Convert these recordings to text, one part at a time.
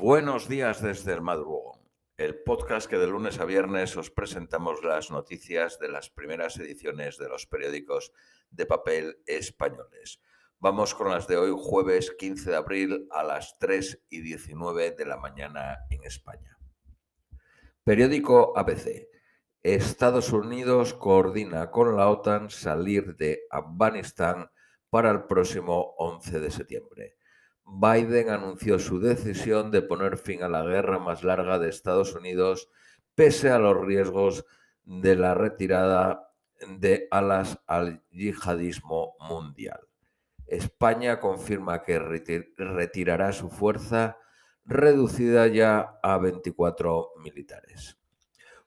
Buenos días desde el madrugón, el podcast que de lunes a viernes os presentamos las noticias de las primeras ediciones de los periódicos de papel españoles. Vamos con las de hoy, jueves 15 de abril a las 3 y 19 de la mañana en España. Periódico ABC. Estados Unidos coordina con la OTAN salir de Afganistán para el próximo 11 de septiembre. Biden anunció su decisión de poner fin a la guerra más larga de Estados Unidos pese a los riesgos de la retirada de alas al yihadismo mundial. España confirma que retirará su fuerza reducida ya a 24 militares.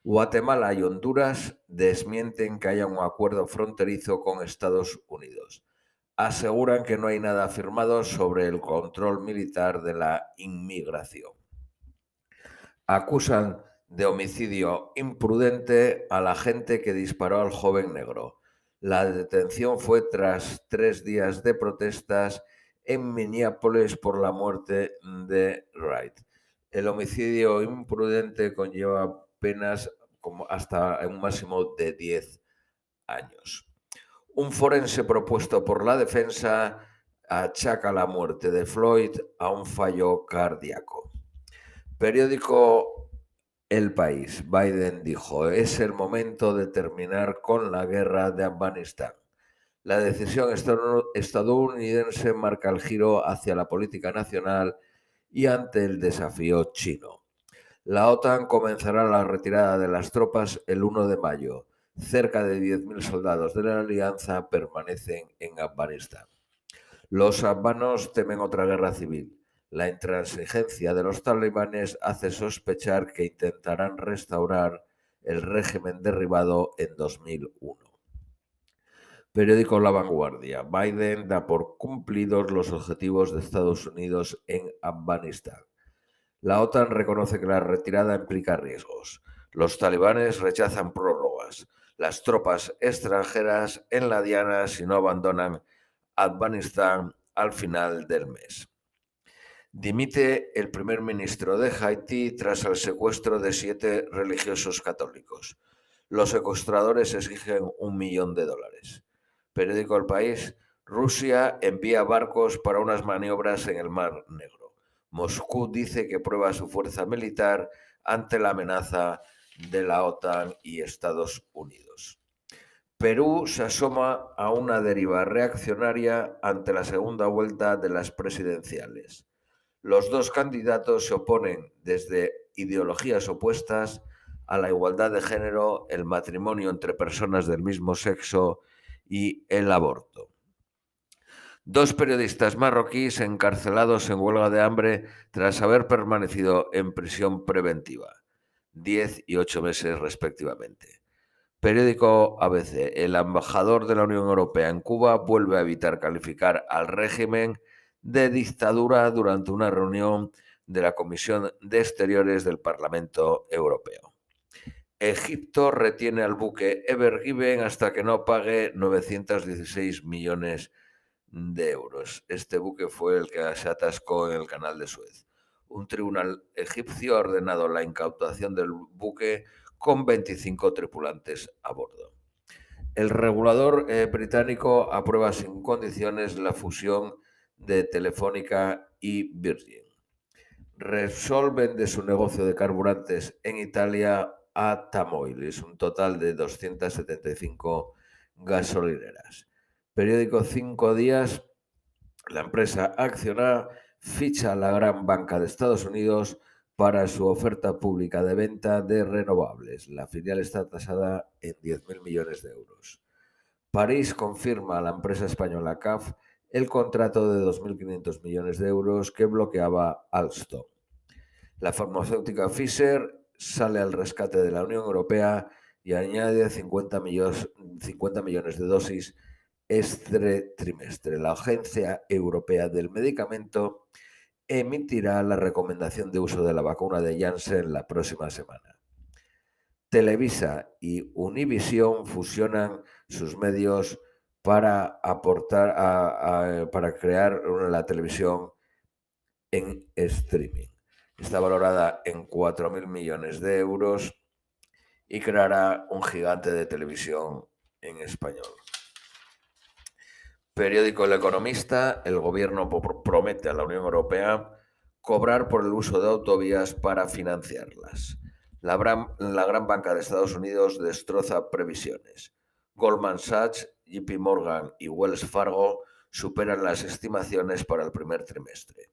Guatemala y Honduras desmienten que haya un acuerdo fronterizo con Estados Unidos aseguran que no hay nada firmado sobre el control militar de la inmigración. Acusan de homicidio imprudente a la gente que disparó al joven negro. La detención fue tras tres días de protestas en Minneapolis por la muerte de Wright. El homicidio imprudente conlleva penas como hasta un máximo de 10 años. Un forense propuesto por la defensa achaca la muerte de Floyd a un fallo cardíaco. Periódico El País. Biden dijo, es el momento de terminar con la guerra de Afganistán. La decisión estadounidense marca el giro hacia la política nacional y ante el desafío chino. La OTAN comenzará la retirada de las tropas el 1 de mayo cerca de 10.000 soldados de la alianza permanecen en Afganistán. Los afganos temen otra guerra civil. La intransigencia de los talibanes hace sospechar que intentarán restaurar el régimen derribado en 2001. Periódico La Vanguardia. Biden da por cumplidos los objetivos de Estados Unidos en Afganistán. La OTAN reconoce que la retirada implica riesgos. Los talibanes rechazan prórrogas las tropas extranjeras en la diana si no abandonan Afganistán al final del mes. Dimite el primer ministro de Haití tras el secuestro de siete religiosos católicos. Los secuestradores exigen un millón de dólares. Periódico El País. Rusia envía barcos para unas maniobras en el Mar Negro. Moscú dice que prueba su fuerza militar ante la amenaza de la OTAN y Estados Unidos. Perú se asoma a una deriva reaccionaria ante la segunda vuelta de las presidenciales. Los dos candidatos se oponen desde ideologías opuestas a la igualdad de género, el matrimonio entre personas del mismo sexo y el aborto. Dos periodistas marroquíes encarcelados en huelga de hambre tras haber permanecido en prisión preventiva. 10 y 8 meses respectivamente. Periódico ABC. El embajador de la Unión Europea en Cuba vuelve a evitar calificar al régimen de dictadura durante una reunión de la Comisión de Exteriores del Parlamento Europeo. Egipto retiene al buque Ever Given hasta que no pague 916 millones de euros. Este buque fue el que se atascó en el canal de Suez un tribunal egipcio ha ordenado la incautación del buque con 25 tripulantes a bordo. El regulador eh, británico aprueba sin condiciones la fusión de Telefónica y Virgin. Repsol vende su negocio de carburantes en Italia a Tamoilis, un total de 275 gasolineras. Periódico Cinco Días, la empresa acciona ficha la gran banca de Estados Unidos para su oferta pública de venta de renovables. La filial está tasada en 10.000 millones de euros. París confirma a la empresa española CAF el contrato de 2.500 millones de euros que bloqueaba Alstom. La farmacéutica Pfizer sale al rescate de la Unión Europea y añade 50 millones, 50 millones de dosis este trimestre. La Agencia Europea del Medicamento emitirá la recomendación de uso de la vacuna de Janssen la próxima semana. Televisa y Univision fusionan sus medios para aportar para crear la televisión en streaming. Está valorada en 4.000 millones de euros y creará un gigante de televisión en español. Periódico El Economista, el gobierno promete a la Unión Europea cobrar por el uso de autovías para financiarlas. La gran, banca de Estados Unidos destroza previsiones. Goldman Sachs, JP Morgan y Wells Fargo superan las estimaciones para el primer trimestre.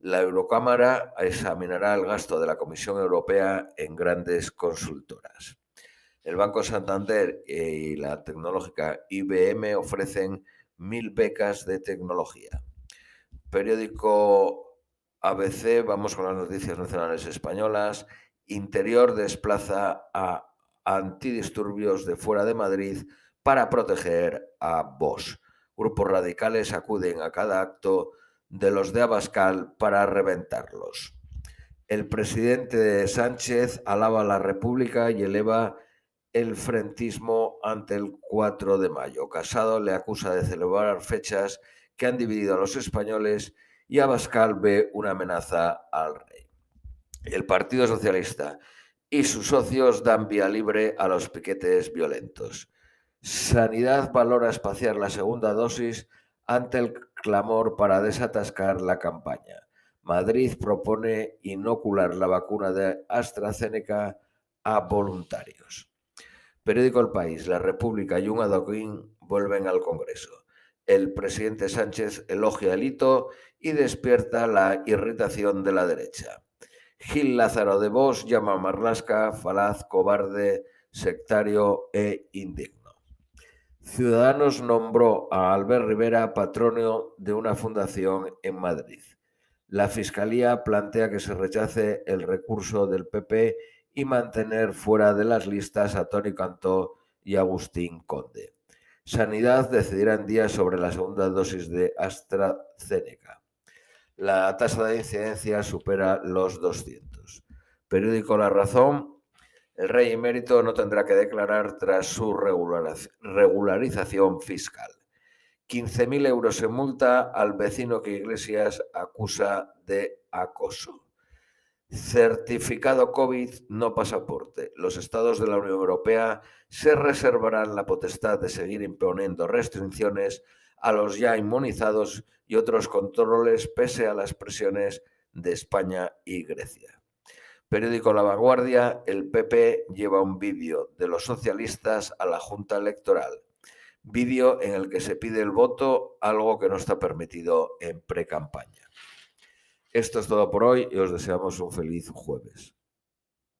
La Eurocámara examinará el gasto de la Comisión Europea en grandes consultoras. El Banco Santander y la tecnológica IBM ofrecen mil becas de tecnología. Periódico ABC, vamos con las noticias nacionales españolas. Interior desplaza a antidisturbios de fuera de Madrid para proteger a Bosch. Grupos radicales acuden a cada acto de los de Abascal para reventarlos. El presidente Sánchez alaba a la República y eleva el frentismo ante el 4 de mayo. Casado le acusa de celebrar fechas que han dividido a los españoles y Abascal ve una amenaza al rey. El Partido Socialista y sus socios dan vía libre a los piquetes violentos. Sanidad valora espaciar la segunda dosis ante el clamor para desatascar la campaña. Madrid propone inocular la vacuna de AstraZeneca a voluntarios. Periódico El País, La República y un adoquín vuelven al Congreso. El presidente Sánchez elogia el hito y despierta la irritación de la derecha. Gil Lázaro de Vos llama a Marlasca falaz, cobarde, sectario e indigno. Ciudadanos nombró a Albert Rivera patrono de una fundación en Madrid. La Fiscalía plantea que se rechace el recurso del PP y mantener fuera de las listas a Tony Cantó y Agustín Conde. Sanidad decidirá en días sobre la segunda dosis de AstraZeneca. La tasa de incidencia supera los 200. Periódico La Razón. El rey emérito no tendrá que declarar tras su regularización fiscal. 15.000 euros en multa al vecino que Iglesias acusa de acoso. Certificado COVID, no pasaporte. Los estados de la Unión Europea se reservarán la potestad de seguir imponiendo restricciones a los ya inmunizados y otros controles pese a las presiones de España y Grecia. Periódico La Vanguardia, el PP lleva un vídeo de los socialistas a la Junta Electoral. Vídeo en el que se pide el voto, algo que no está permitido en pre-campaña. Esto es todo por hoy y os deseamos un feliz jueves.